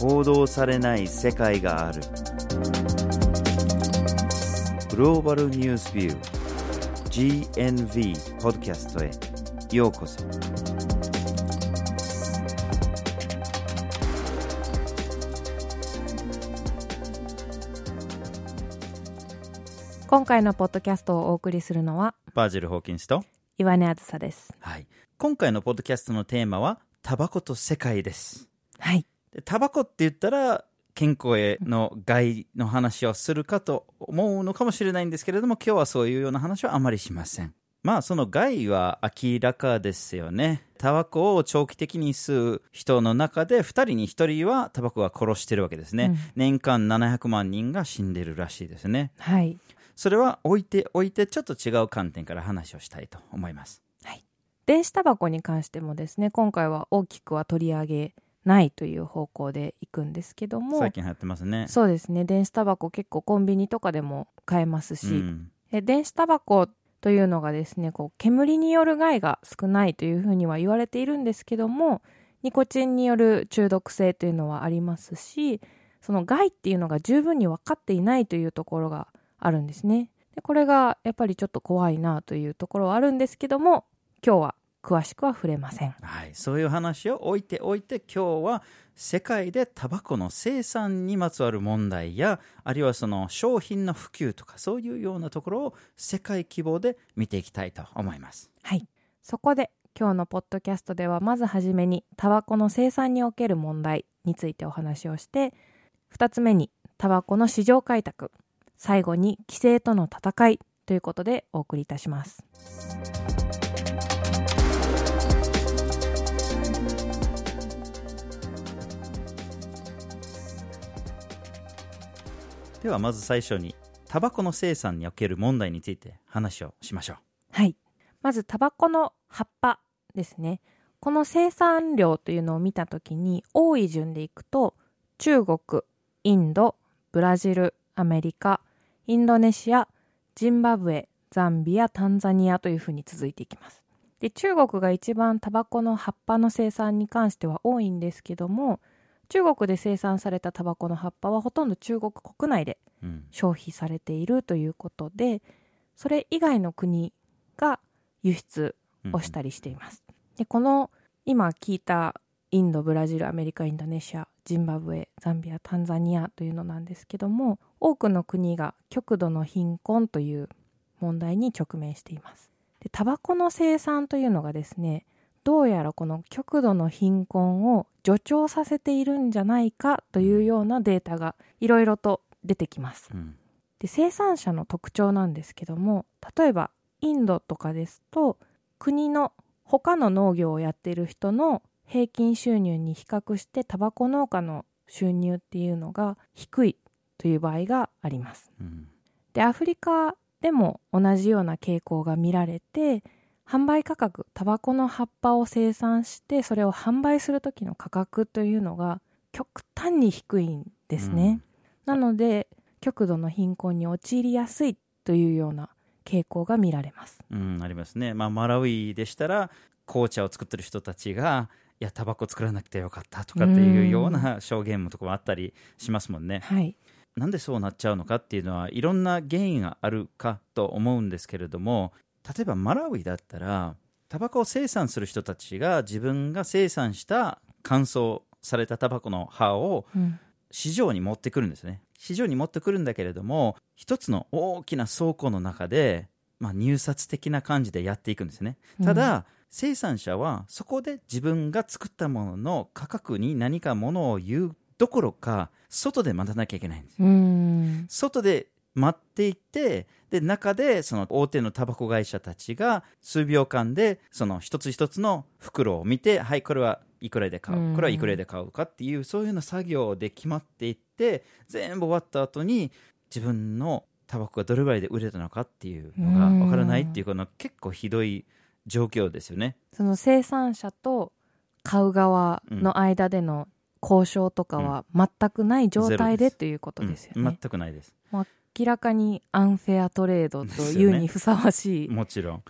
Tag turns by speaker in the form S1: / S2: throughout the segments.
S1: 報道されない世界がある。グローバルニュースビュー GNV ポッドキャストへようこそ。
S2: 今回のポッドキャストをお送りするのは
S1: バージル・ホーキンスと、
S2: 岩根あずさです。
S1: はい、今回のポッドキャストのテーマはタバコと世界です。
S2: はい
S1: でタバコって言ったら健康への害の話をするかと思うのかもしれないんですけれども今日はそういうような話はあまりしません。まあその害は明らかですよね。タバコを長期的に吸う人の中で2人に1人はタバコが殺してるわけですね、
S2: うん。
S1: 年間700万人が死んでるらしいですね。
S2: はい。
S1: それは置いておいてちょっと違う観点から話をしたいと思います。
S2: 電子タバコに関してもですね今回は大きくは取り上げないという方向でいくんですけども。
S1: 最近流行ってますね。
S2: そうですね。電子タバコ結構コンビニとかでも買えますし、
S1: うん。
S2: で電子タバコというのがですねこう煙による害が少ないというふうには言われているんですけどもニコチンによる中毒性というのはありますしその害っていうのが十分に分かっていないというところがあるんですね。でこれがやっぱりちょっと怖いなというところはあるんですけども今日は詳しくは触れません。
S1: はい、そういう話を置いておいて今日は世界でタバコの生産にまつわる問題やあるいはその商品の普及とかそういうようなところを世界規模で見ていきたいと思います。
S2: はい。そこで今日のポッドキャストではまずはじめにタバコの生産における問題についてお話をして2つ目にタバコの市場開拓。最後に規制との戦いということでお送りいたします
S1: ではまず最初にタバコの生産における問題について話をしましょう。
S2: はい。まずタバコの葉っぱですね。この生産量というのを見た時に多い順でいくと中国インドブラジルアメリカインドネシアジンバブエザンビアタンザニアというふうに続いていきます。で中国が一番タバコの葉っぱの生産に関しては多いんですけども中国で生産されたタバコの葉っぱはほとんど中国国内で
S1: うん
S2: 消費されているということでそれ以外の国が輸出をしたりしています。でこの今聞いたインドブラジルアメリカインドネシアジンバブエザンビアタンザニアというのなんですけども多くの国が極度の貧困という問題に直面しています。でタバコの生産というのがですねどうやらこの極度の貧困を助長させているんじゃないかというようなデータがいろいろと出てきます。
S1: うん
S2: で生産者の特徴なんですけども例えばインドとかですと国の他の農業をやっている人の平均収入に比較してタバコ農家の収入っていうのが低いという場合があります。
S1: うん
S2: でアフリカでも同じような傾向が見られて販売価格タバコの葉っぱを生産してそれを販売する時の価格というのが極端に低いんですね。なので極度の貧困に陥りやすいというような傾向が見られます。
S1: うん、ありますね。まあ、マラウイでしたら、紅茶を作ってる人たちが、いや、タバコ作らなくてよかったとかっていうような証言もとかもあったりしますもんね。
S2: はい、
S1: なんでそうなっちゃうのかっていうのはいろんな原因があるかと思うんですけれども、例えばマラウイだったら、タバコを生産する人たちが自分が生産した乾燥されたタバコの葉を
S2: うん。
S1: 市場に持ってくるんですね。市場に持ってくるんだけれども一つの大きな倉庫の中で、まあ、入札的な感じでやっていくんですね。ただ、生産者はそこで自分が作ったものの価格に何かものを言うどころか外で待たなきゃいけないんです
S2: うん。
S1: 外で待っていてで中でその大手のタバコ会社たちが数秒間でその一つ一つの袋を見てはいこれはいくらで買
S2: う
S1: これはいくらで買うかっていうそういうような作業で決まっていって全部終わった後に自分のタバコがどれぐらいで売れたのかっていうのがわからないっていうこの結構ひどい状況ですよね。
S2: その生産者と買う側の間での交渉とかは全くない状態でということですよ
S1: うん
S2: ね。
S1: 全くないです。
S2: 明らかにアンフェアトレードというにふさわしい。
S1: もちろん。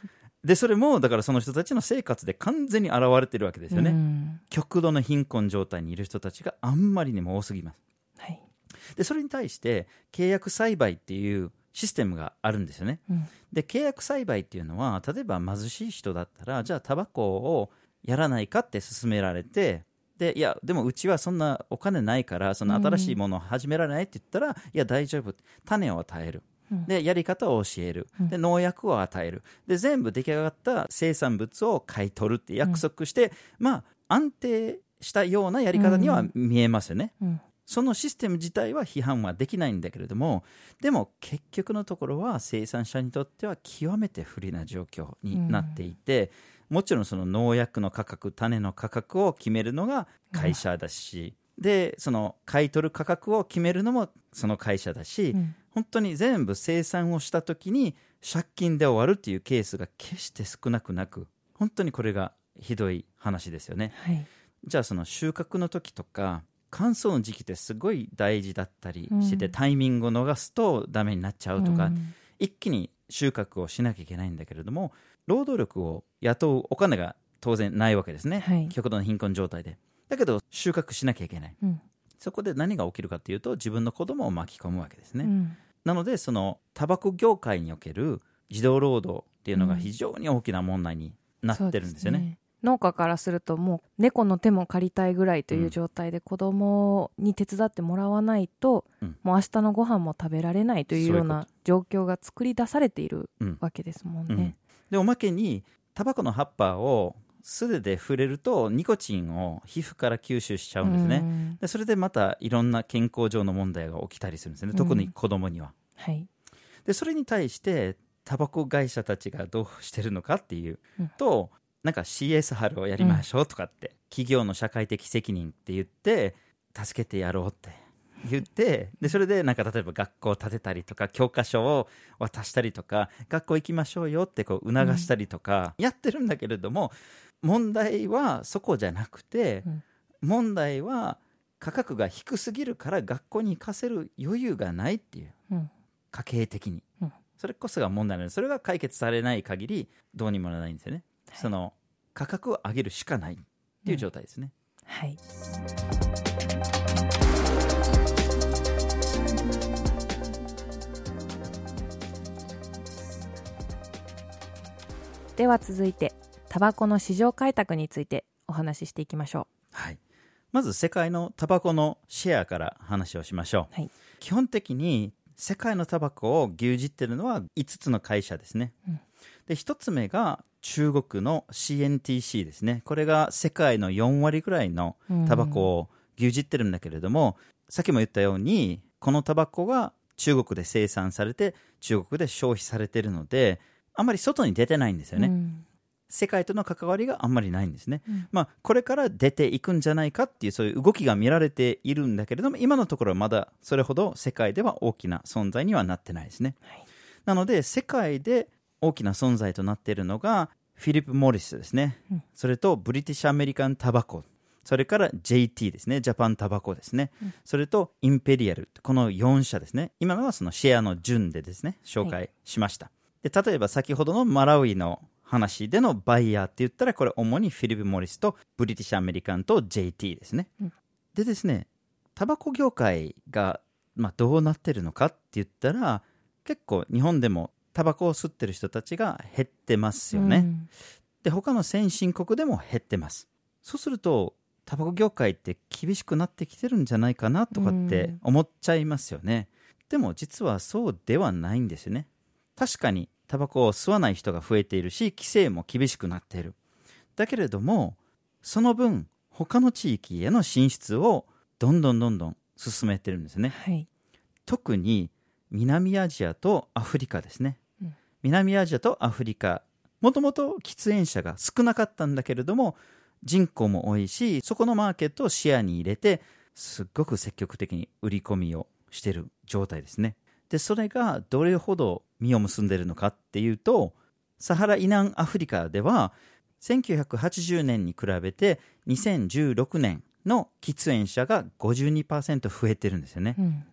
S1: でそれもだからその人たちの生活で完全に現れてるわけですよね、
S2: うん
S1: 極度の貧困状態にいる人たちがあんまりにも多すぎます
S2: はい。
S1: でそれに対して契約栽培っていうシステムがあるんですよね
S2: うん
S1: で契約栽培っていうのは例えば貧しい人だったらじゃあタバコをやらないかって勧められてでいやでもうちはそんなお金ないからその新しいものを始められないって言ったら、いや大丈夫。種を与える。
S2: うん。
S1: でやり方を教える。で農薬を与える。で全部出来上がった生産物を買い取るって約束して、まあ安定したようなやり方には見えますよね、
S2: うん。
S1: そのシステム自体は批判はできないんだけれどもでも結局のところは生産者にとっては極めて不利な状況になっていて、もちろんその農薬の価格種の価格を決めるのが会社だし、でその買い取る価格を決めるのもその会社だし、
S2: うん
S1: 本当に全部生産をした時に借金で終わるっていうケースが決して少なくなく本当にこれがひどい話ですよね。
S2: はい。
S1: じゃあその収穫の時とか乾燥の時期ってすごい大事だったりしてて、
S2: うん
S1: タイミングを逃すとダメになっちゃうとか、
S2: うん
S1: 一気に収穫をしなきゃいけないんだけれども労働力を雇うお金が当然ないわけですね、
S2: はい。
S1: 極度の貧困状態で。だけど収穫しなきゃいけない。
S2: うん。
S1: そこで何が起きるかっていうと自分の子供を巻き込むわけですね、
S2: うん。
S1: なのでそのタバコ業界における児童労働っていうのが非常に大きな問題になってるんですよね,、
S2: そう農家からするともう猫の手も借りたいぐらいという状態で子供に手伝ってもらわないと、
S1: うん。
S2: もう明日のご飯も食べられないというような状況が作り出されている
S1: うん。
S2: わけですも
S1: ん
S2: ね。
S1: でおまけにタバコの葉っぱを素手で触れるとニコチンを皮膚から吸収しちゃうんですね、
S2: うん。
S1: でそれでまたいろんな健康上の問題が起きたりするんですね。特に子供には、
S2: はい。
S1: でそれに対してタバコ会社たちがどうしてるのかっていうと、なんか CSR をやりましょうとかって、企業の社会的責任って言って助けてやろうって言ってでそれでなんか例えば学校を建てたりとか教科書を渡したりとか学校行きましょうよってこう促したりとかやってるんだけれども、問題はそこじゃなくて、
S2: うん。
S1: 問題は価格が低すぎるから学校に行かせる余裕がないっていう
S2: うん。
S1: 家計的に、
S2: うん。
S1: それこそが問題なのでそれが解決されない限りどうにもならないんですよね、
S2: はい。
S1: その価格を上げるしかないっていう状態ですね、
S2: はい。では続いてタバコの市場開拓についてお話ししていきましょ
S1: はい、まず世界のタバコのシェアから話をしましょう、
S2: はい。
S1: 基本的に世界のタバコを牛耳ってるのは5つの会社ですね、
S2: うん。
S1: で1つ目が中国の CNTC ですね。これが世界の4割ぐらいの
S2: う。
S1: タバコを牛耳ってるんだけれども、さっきも言ったようにこのタバコが中国で生産されて中国で消費されてるのであんまり外に出てないんですよね、
S2: うん。
S1: 世界との関わりがあんまりないんですね、
S2: うん。
S1: まあ、これから出ていくんじゃないかっていうそういう動きが見られているんだけれども今のところはまだそれほど世界では大きな存在にはなってないですね、
S2: はい。
S1: なので世界で大きな存在となっているのがフィリップ・モリスですね、
S2: うん。
S1: それとブリティッシュ・アメリカン・タバコ。それから JT ですね。ジャパンタバコですね、
S2: うん。
S1: それとインペリアル。この4社ですね。今のはそのシェアの順でですね紹介しました、で例えば先ほどのマラウイの話でのバイヤーって言ったらこれ主にフィリップ・モリスとブリティッシュ・アメリカンと JT ですね、
S2: うん。
S1: でですねタバコ業界が、まあ、どうなってるのかって言ったら結構日本でもタバコを吸ってる人たちが減ってますよね、
S2: うん。
S1: で他の先進国でも減ってます。そうするとタバコ業界って厳しくなってきてるんじゃないかなとかって思っちゃいますよね、でも実はそうではないんですよね確かにタバコを吸わない人が増えているし規制も厳しくなっている。だけれどもその分他の地域への進出をどんどんどんどん進めてるんですね。
S2: はい。
S1: 特に南アジアとアフリカですね、
S2: うん。
S1: 南アジアとアフリカ。もともと喫煙者が少なかったんだけれども人口も多いしそこのマーケットを視野に入れてすっごく積極的に売り込みをしている状態ですね。でそれがどれほど実を結んでいるのかっていうとサハラ以南アフリカでは1980年に比べて2016年の喫煙者が52%増えてるんですよね。
S2: うん。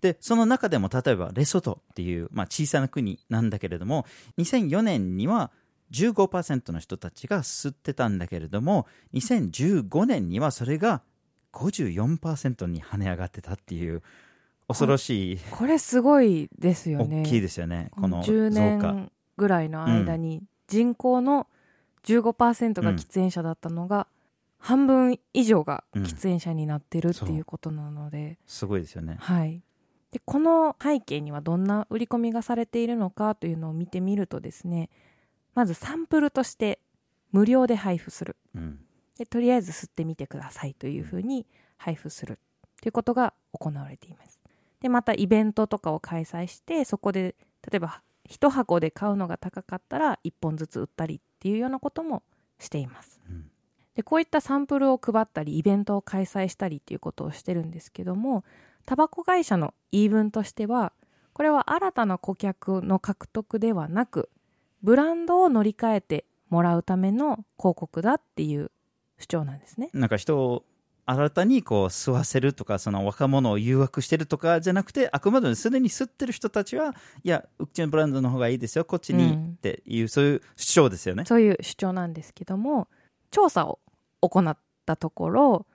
S1: でその中でも例えばレソトっていう、まあ、小さな国なんだけれども2004年には15%の人たちが吸ってたんだけれども2015年にはそれが54%に跳ね上がってたっていう恐ろしい。
S2: これすごいですよね。
S1: 大きいですよね。この
S2: 10
S1: 増加。
S2: 年ぐらいの間に人口の15%が喫煙者だったのが、半分以上が喫煙者になってるっていうことなので、
S1: すごいですよね。
S2: はい、でこの背景にはどんな売り込みがされているのかというのを見てみるとですねまずサンプルとして無料で配布する。
S1: うん。
S2: でとりあえず吸ってみてくださいというふうに配布するということが行われていますでまたイベントとかを開催してそこで例えば1箱で買うのが高かったら1本ずつ売ったりっていうようなこともしています
S1: うん
S2: でこういったサンプルを配ったりイベントを開催したりっていうことをしてるんですけどもタバコ会社の言い分としてはこれは新たな顧客の獲得ではなくブランドを乗り換えてもらうための広告だっていう主張なんですね。
S1: なんか人を新たにこう吸わせるとかその若者を誘惑してるとかじゃなくてあくまでもすでに吸ってる人たちはいやうちのブランドの方がいいですよこっちに
S2: うん
S1: っていう、そういう主張ですよね。
S2: そういう主張なんですけども調査を行ったところ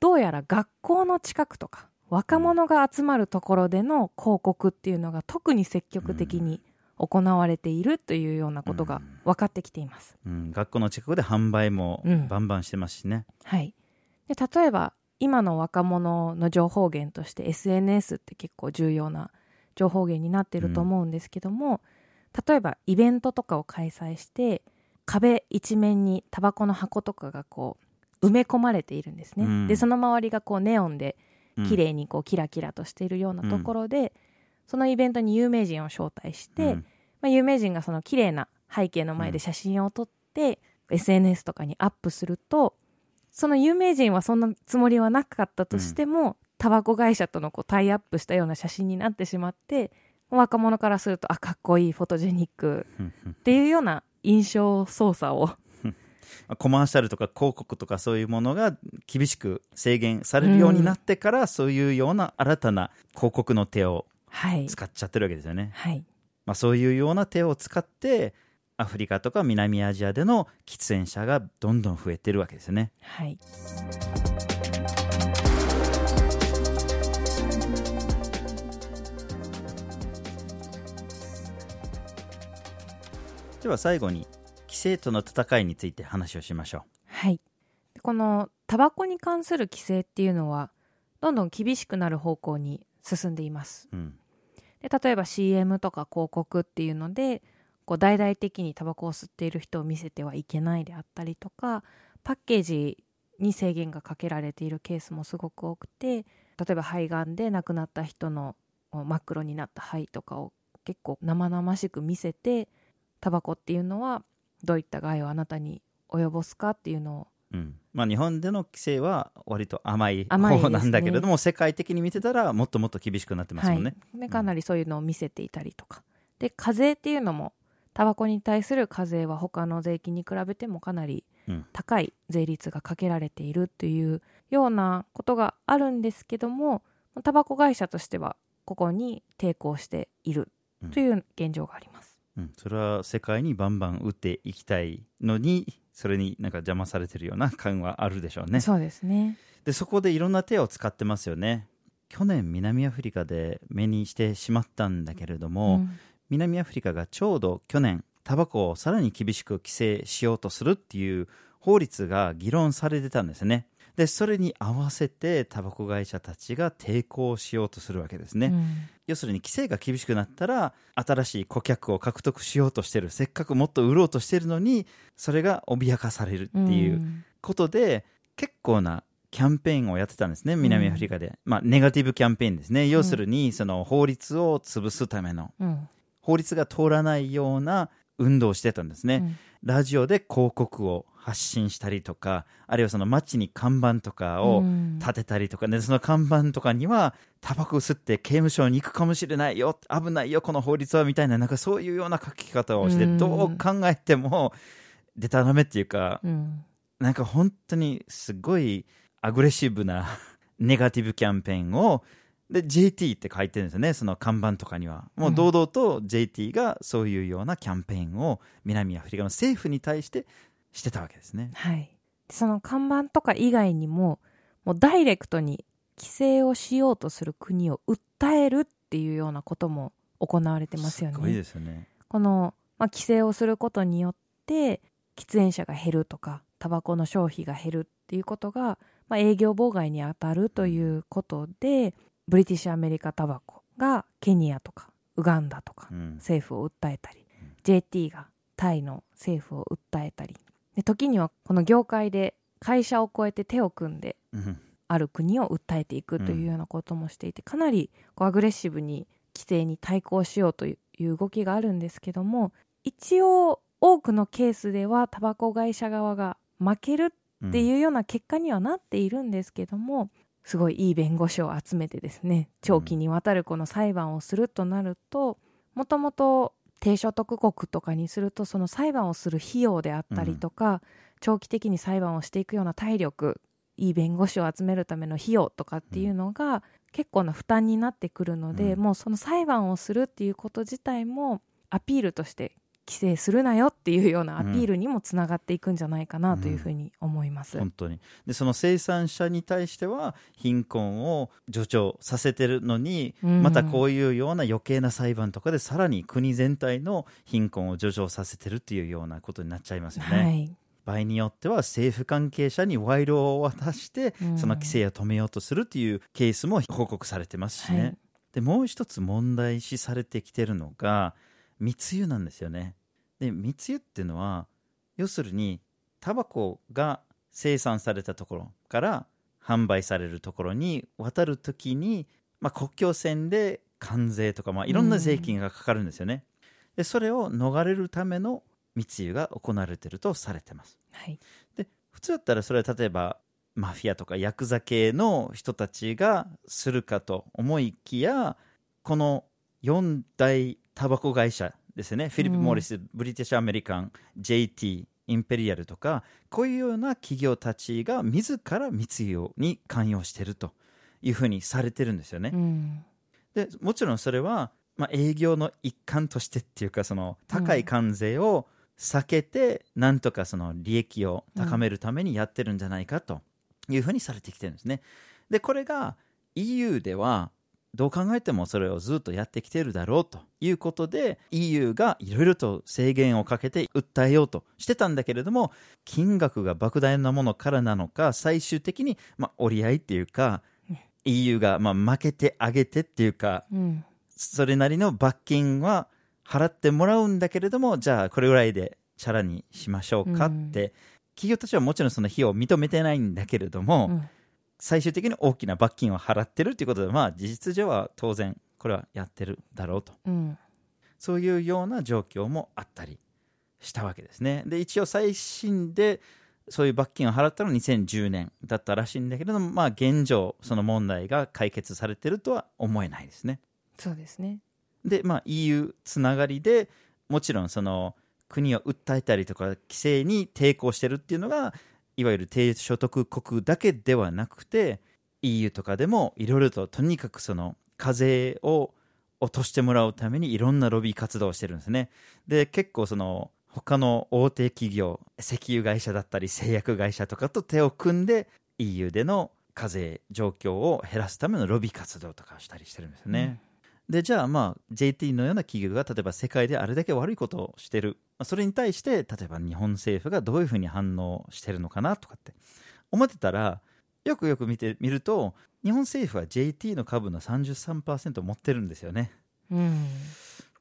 S2: どうやら学校の近くとか若者が集まるところでの広告っていうのが特に積極的に行われているというようなことが分かってきています。
S1: うん、学校の近くで販売も
S2: うん
S1: バンバンしてますしね。
S2: はい、で例えば今の若者の情報源として SNS って結構重要な情報源になってると思うんですけども、例えばイベントとかを開催して壁一面にタバコの箱とかがこう埋め込まれているんですね、
S1: うん。
S2: でその周りがこうネオンで
S1: うん。
S2: 綺麗にこうキラキラとしているようなところで、そのイベントに有名人を招待して、
S1: うん。
S2: まあ、有名人がその綺麗な背景の前で写真を撮って、SNS とかにアップするとその有名人はそんなつもりはなかったとしても、タバコ会社とのこうタイアップしたような写真になってしまって若者からするとあかっこいいフォトジェニック
S1: うんうん
S2: っていうような印象操作を。
S1: コマーシャルとか広告とかそういうものが厳しく制限されるようになってから、そういうような新たな広告の手を
S2: はい、
S1: 使っちゃってるわけですよね。
S2: はい、
S1: まあ、そういうような手を使ってアフリカとか南アジアでの喫煙者がどんどん増えてるわけですよね。
S2: はい、
S1: では最後に規制との戦いについて話をしましょう。
S2: はい、でこのタバコに関する規制っていうのはどんどん厳しくなる方向に進んでいます
S1: うん
S2: で例えば CM とか広告っていうのでこう大々的にタバコを吸っている人を見せてはいけないであったりとかパッケージに制限がかけられているケースもすごく多くて例えば肺がんで亡くなった人の真っ黒になった肺とかを結構生々しく見せてタバコっていうのはどういった害をあなたに及ぼすかっていうのを
S1: うん。まあ、日本での規制は割と甘い方なんだけれども、世界的に見てたらもっともっと厳しくなってますもんね。
S2: はい、でかなりそういうのを見せていたりとか、で課税っていうのもタバコに対する課税は他の税金に比べてもかなり
S1: うん
S2: 高い税率がかけられているというようなことがあるんですけどもタバコ会社としてはここに抵抗しているという現状があります。
S1: うん、それは世界にバンバン打っていきたいのにそれになんか邪魔されてるような感はあるでしょうね。
S2: そうですね。
S1: でそこでいろんな手を使ってますよね。去年南アフリカで目にしてしまったんだけれども、
S2: うん
S1: 南アフリカがちょうど去年タバコをさらに厳しく規制しようとするっていう法律が議論されてたんですね。でそれに合わせてタバコ会社たちが抵抗しようとするわけですね。
S2: うん。
S1: 要するに規制が厳しくなったら新しい顧客を獲得しようとしてる。せっかくもっと売ろうとしてるのにそれが脅かされるっていううん。ことで、結構なキャンペーンをやってたんですね南アフリカで、まあネガティブキャンペーンですね。要するにその法律を潰すための。
S2: うん
S1: 法律が通らないような運動をしてたんですね、
S2: うん。
S1: ラジオで広告を発信したりとかあるいはその街に看板とかを
S2: うん。
S1: 立てたりとかね、その看板とかには、タバコを吸って刑務所に行くかもしれないよ、危ないよ、この法律はみたいな、なんかそういうような書き方をして、
S2: うん。
S1: どう考えても、でたらめっていうか、
S2: うん。
S1: なんか本当にすごいアグレッシブな ネガティブキャンペーンをで JT って書いてるんですよね。その看板とかには。もう堂々と JT がそういうようなキャンペーンを南アフリカの政府に対してしてたわけですね。
S2: はい。その看板とか以外にも、もうダイレクトに規制をしようとする国を訴えるっていうようなことも行われてますよ
S1: すごい
S2: ね。
S1: ですよね。
S2: この、まあ、規制をすることによって、喫煙者が減るとか、タバコの消費が減るっていうことが、まあ、営業妨害に当たるということで、ブリティッシュアメリカタバコがケニアとかウガンダとか
S1: うん。
S2: 政府を訴えたり、JT がタイの政府を訴えたり。で時にはこの業界で会社を超えて手を組んで
S1: うん。
S2: ある国を訴えていくというようなこともしていて、かなりこうアグレッシブに規制に対抗しようという動きがあるんですけども一応多くのケースではタバコ会社側が負けるっていうような結果にはなっているんですけども、すごいいい弁護士を集めてですね長期にわたるこの裁判をするとなるともともと低所得国とかにするとその裁判をする費用であったりとか、長期的に裁判をしていくような体力いい弁護士を集めるための費用とかっていうのが結構な負担になってくるので、
S1: うん。
S2: もうその裁判をするっていうこと自体もアピールとして規制するなよっていうようなアピールにもつながっていくんじゃないかなというふうに思います。
S1: 本当に。でその生産者に対しては貧困を助長させてるのに、
S2: うん。
S1: またこういうような余計な裁判とかでさらに国全体の貧困を助長させてるっていうようなことになっちゃいますよね、
S2: はい、
S1: 場合によっては政府関係者に賄賂を渡して、
S2: うん。
S1: その規制を止めようとするっていうケースも報告されてますしね、
S2: はい
S1: でもう一つ問題視されてきてるのが密輸なんですよね。で密輸っていうのは要するにタバコが生産されたところから販売されるところに渡るときに、まあ、国境線で関税とか、まあ、いろんな税金がかかるんですよね、でそれを逃れるための密輸が行われているとされてます。
S2: はい。
S1: で普通だったらそれは例えばマフィアとかヤクザ系の人たちがするかと思いきやこの4大タバコ会社ですねフィリップ・モーリス、ブリティッシュ・アメリカン JT インペリアルとかこういうような企業たちが自ら密輸に関与しているというふうにされてるんですよね。
S2: うん
S1: でもちろんそれは、まあ、営業の一環としてっていうかその高い関税を避けて、なんとかその利益を高めるためにやってるんじゃないかというふうにされてきてるんですね。でこれが EU ではどう考えてもそれをずっとやってきてるだろうということで EU がいろいろと制限をかけて訴えようとしてたんだけれども金額が莫大なものからなのか最終的に、まあ、折り合いっていうか EU がまあ負けてあげてっていうか
S2: うん
S1: それなりの罰金は払ってもらうんだけれどもじゃあこれぐらいでチャラにしましょうかって、企業たちはもちろんその費用を認めてないんだけれども、
S2: うん
S1: 最終的に大きな罰金を払ってるっていうことでまあ事実上は当然これはやってるだろうと。
S2: うん。
S1: そういうような状況もあったりしたわけですね。で一応最新でそういう罰金を払ったのは2010年だったらしいんだけれどもまあ現状その問題が解決されてるとは思えないですね。
S2: そうですね。
S1: で、まあ、EU つながりでもちろんその国を訴えたりとか規制に抵抗してるっていうのがいわゆる低所得国だけではなくて EU とかでもいろいろととにかくその課税を落としてもらうためにいろんなロビー活動をしてるんですね。で結構その他の大手企業石油会社だったり製薬会社とかと手を組んで EU での課税状況を減らすためのロビー活動とかをしたりしてるんですよね、でじゃあまあ JT のような企業が例えば世界であれだけ悪いことをしてる。まあそれに対して例えば日本政府がどういうふうに反応してるのかなとかって。思ってたらよくよく見てみると日本政府は JT の株の33%持ってるんですよね。
S2: うん。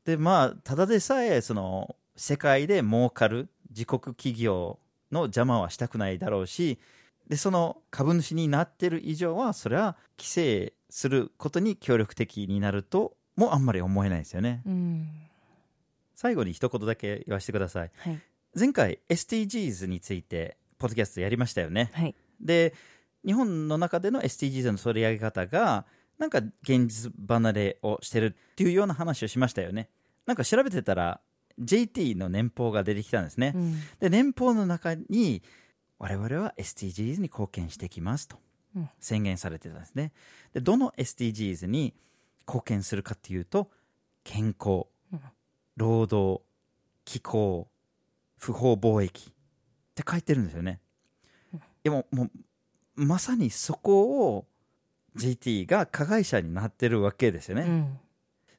S1: でまあただでさえその世界で儲かる自国企業の邪魔はしたくないだろうしでその株主になってる以上はそれは規制することに協力的になるともあんまり思えないですよね。
S2: うん。
S1: 最後に一言だけ言わせてください。
S2: はい。
S1: 前回 SDGs についてポッドキャストやりましたよね。
S2: はい。
S1: で日本の中での SDGs の取り上げ方がなんか現実離れをしてるっていうような話をしましたよね。なんか調べてたら JT の年俸が出てきたんですね、
S2: うん。
S1: で年俸の中に我々は SDGs に貢献してきますと
S2: うん。
S1: 宣言されてたんですね。で、どの SDGs に貢献するかっていうと、健康、
S2: うん
S1: 労働、気候、不法貿易って書いてるんですよね。でも、もう、まさにそこを GT が加害者になってるわけですよね。
S2: うん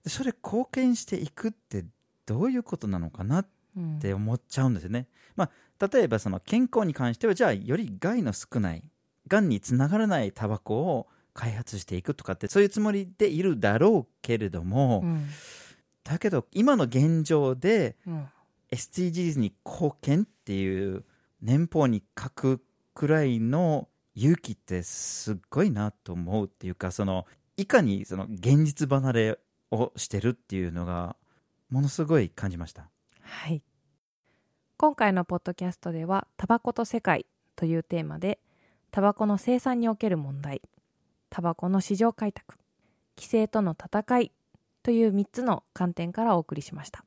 S1: でそれ貢献していくってどういうことなのかなっ
S2: うん
S1: て思っちゃうんですよね。まあ、例えばその健康に関してはじゃあより害の少ないがんにつながらないタバコを開発していくとかってそういうつもりでいるだろうけれども、
S2: うん。
S1: だけど今の現状で
S2: うん。
S1: SDGs に貢献っていう年俸に書くくらいの勇気ってすっごいなと思うっていうかそのいかにその現実離れをしてるっていうのがものすごい感じました。
S2: はい。今回のポッドキャストでは「タバコと世界」というテーマでタバコの生産における問題タバコの市場開拓規制との戦いという3つの観点からお送りしました。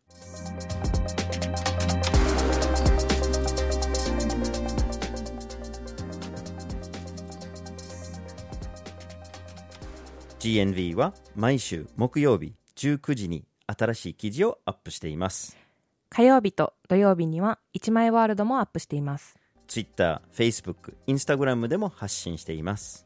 S1: GNV は毎週木曜日19時に新しい記事をアップしています。
S2: 火曜日と土曜日には1枚ワールドもアップしています。
S1: Twitter、Facebook、Instagram でも発信しています。